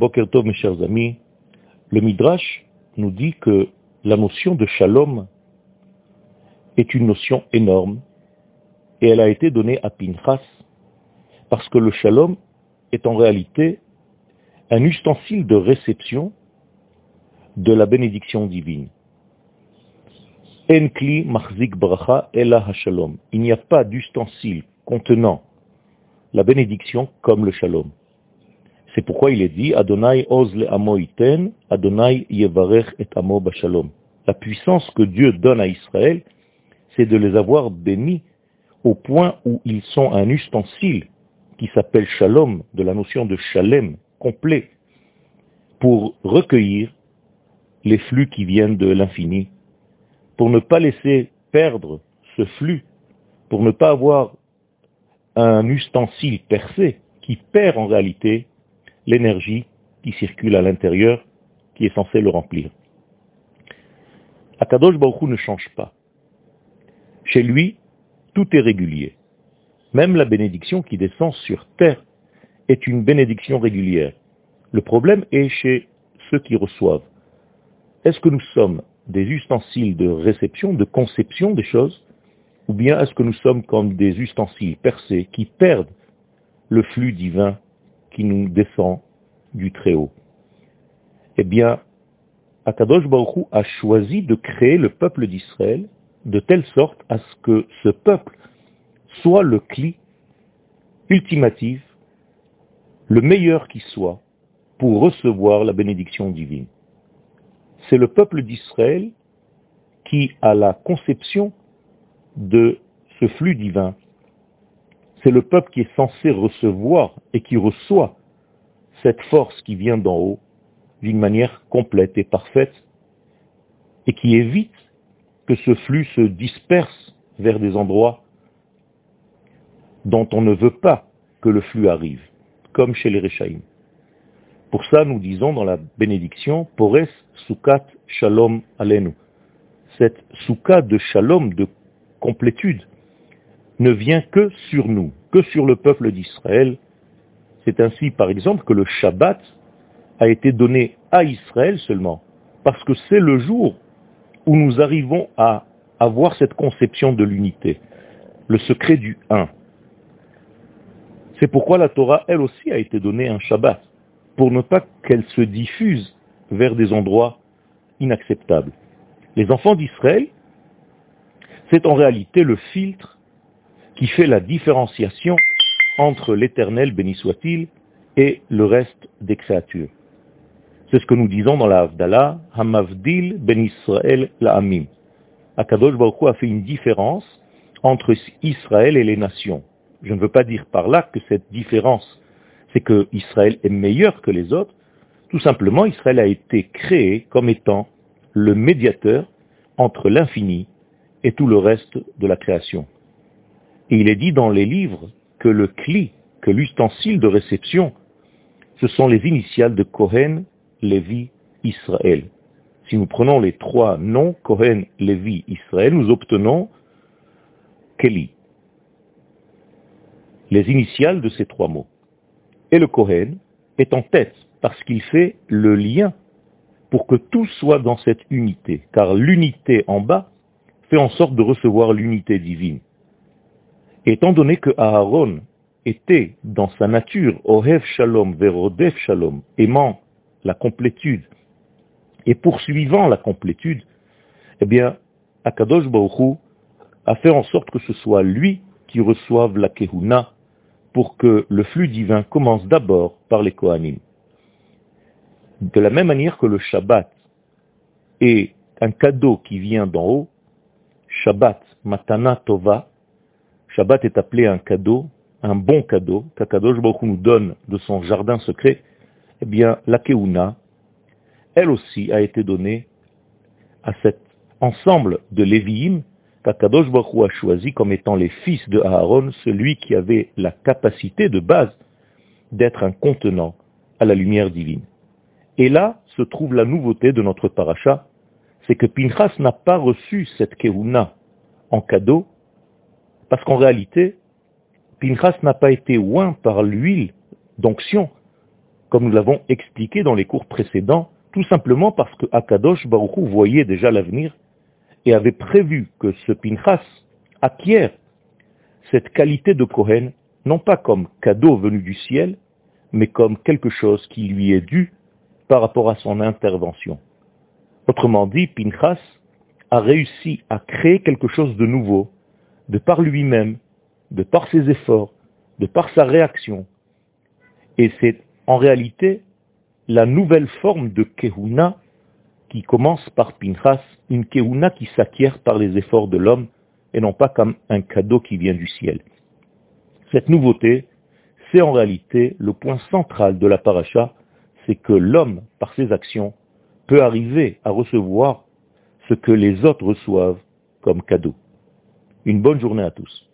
Bokertov, mes chers amis, le Midrash nous dit que la notion de shalom est une notion énorme et elle a été donnée à Pinchas parce que le shalom est en réalité un ustensile de réception de la bénédiction divine. Enkli machzik bracha. Il n'y a pas d'ustensile contenant la bénédiction comme le shalom. C'est pourquoi il est dit Adonai oz le amo iten, Adonai yevarech et amo bashalom. La puissance que Dieu donne à Israël, c'est de les avoir bénis au point où ils sont un ustensile qui s'appelle shalom, de la notion de shalem, complet, pour recueillir les flux qui viennent de l'infini, pour ne pas laisser perdre ce flux, pour ne pas avoir un ustensile percé qui perd en réalité l'énergie qui circule à l'intérieur, qui est censée le remplir. Akadosh Baruch ne change pas. Chez lui, tout est régulier. Même la bénédiction qui descend sur terre est une bénédiction régulière. Le problème est chez ceux qui reçoivent. Est-ce que nous sommes des ustensiles de réception, de conception des choses, ou bien est-ce que nous sommes comme des ustensiles percés qui perdent le flux divin qui nous descend du Très-Haut Eh bien, Akadosh Baruch a choisi de créer le peuple d'Israël de telle sorte à ce que ce peuple soit le cli ultimatif, le meilleur qui soit, pour recevoir la bénédiction divine. C'est le peuple d'Israël qui a la conception de ce flux divin. C'est le peuple qui est censé recevoir et qui reçoit cette force qui vient d'en haut d'une manière complète et parfaite et qui évite que ce flux se disperse vers des endroits dont on ne veut pas que le flux arrive, comme chez les Réchaïm. Pour ça, nous disons dans la bénédiction, Pores Sukat Shalom Alenu. Cette Souka de Shalom, de complétude, ne vient que sur nous, que sur le peuple d'Israël. C'est ainsi, par exemple, que le Shabbat a été donné à Israël seulement, parce que c'est le jour où nous arrivons à avoir cette conception de l'unité, le secret du un. C'est pourquoi la Torah, elle aussi, a été donnée un Shabbat, pour ne pas qu'elle se diffuse vers des endroits inacceptables. Les enfants d'Israël, c'est en réalité le filtre qui fait la différenciation entre l'éternel, béni soit-il, et le reste des créatures. C'est ce que nous disons dans la Havdalah, Hamavdil ben Israël la'amim. Akadosh Baruch a fait une différence entre Israël et les nations. Je ne veux pas dire par là que cette différence, c'est que Israël est meilleur que les autres. Tout simplement, Israël a été créé comme étant le médiateur entre l'infini et tout le reste de la création. Et il est dit dans les livres que le cli, que l'ustensile de réception, ce sont les initiales de Kohen, Lévi, Israël. Si nous prenons les trois noms, Kohen, Lévi, Israël, nous obtenons Keli, les initiales de ces trois mots. Et le Kohen est en tête parce qu'il fait le lien pour que tout soit dans cette unité, car l'unité en bas fait en sorte de recevoir l'unité divine. Étant donné que Aaron était dans sa nature, Ohev Shalom, Verodef Shalom, aimant la complétude et poursuivant la complétude, eh bien, Akadosh Baruch a fait en sorte que ce soit lui qui reçoive la Kehuna pour que le flux divin commence d'abord par les Kohanim. De la même manière que le Shabbat est un cadeau qui vient d'en haut, Shabbat, Matana Tova, Shabbat est appelé un cadeau, un bon cadeau, qu'Akadosh Baruch nous donne de son jardin secret, eh bien, la Keuna, elle aussi a été donnée à cet ensemble de Lévi'im qu'Akadosh Baruch a choisi comme étant les fils de Aaron, celui qui avait la capacité de base d'être un contenant à la lumière divine. Et là se trouve la nouveauté de notre paracha, c'est que Pinchas n'a pas reçu cette Keuna en cadeau, parce qu'en réalité, Pinchas n'a pas été oint par l'huile d'onction comme nous l'avons expliqué dans les cours précédents, tout simplement parce que Akadosh Baruchou voyait déjà l'avenir et avait prévu que ce Pinchas acquiert cette qualité de Kohen, non pas comme cadeau venu du ciel, mais comme quelque chose qui lui est dû par rapport à son intervention. Autrement dit, Pinchas a réussi à créer quelque chose de nouveau, de par lui-même, de par ses efforts, de par sa réaction. Et c'est en réalité la nouvelle forme de Kehuna qui commence par Pinchas, une Kehuna qui s'acquiert par les efforts de l'homme et non pas comme un cadeau qui vient du ciel. Cette nouveauté, c'est en réalité le point central de la paracha, c'est que l'homme, par ses actions, peut arriver à recevoir ce que les autres reçoivent comme cadeau. Une bonne journée à tous.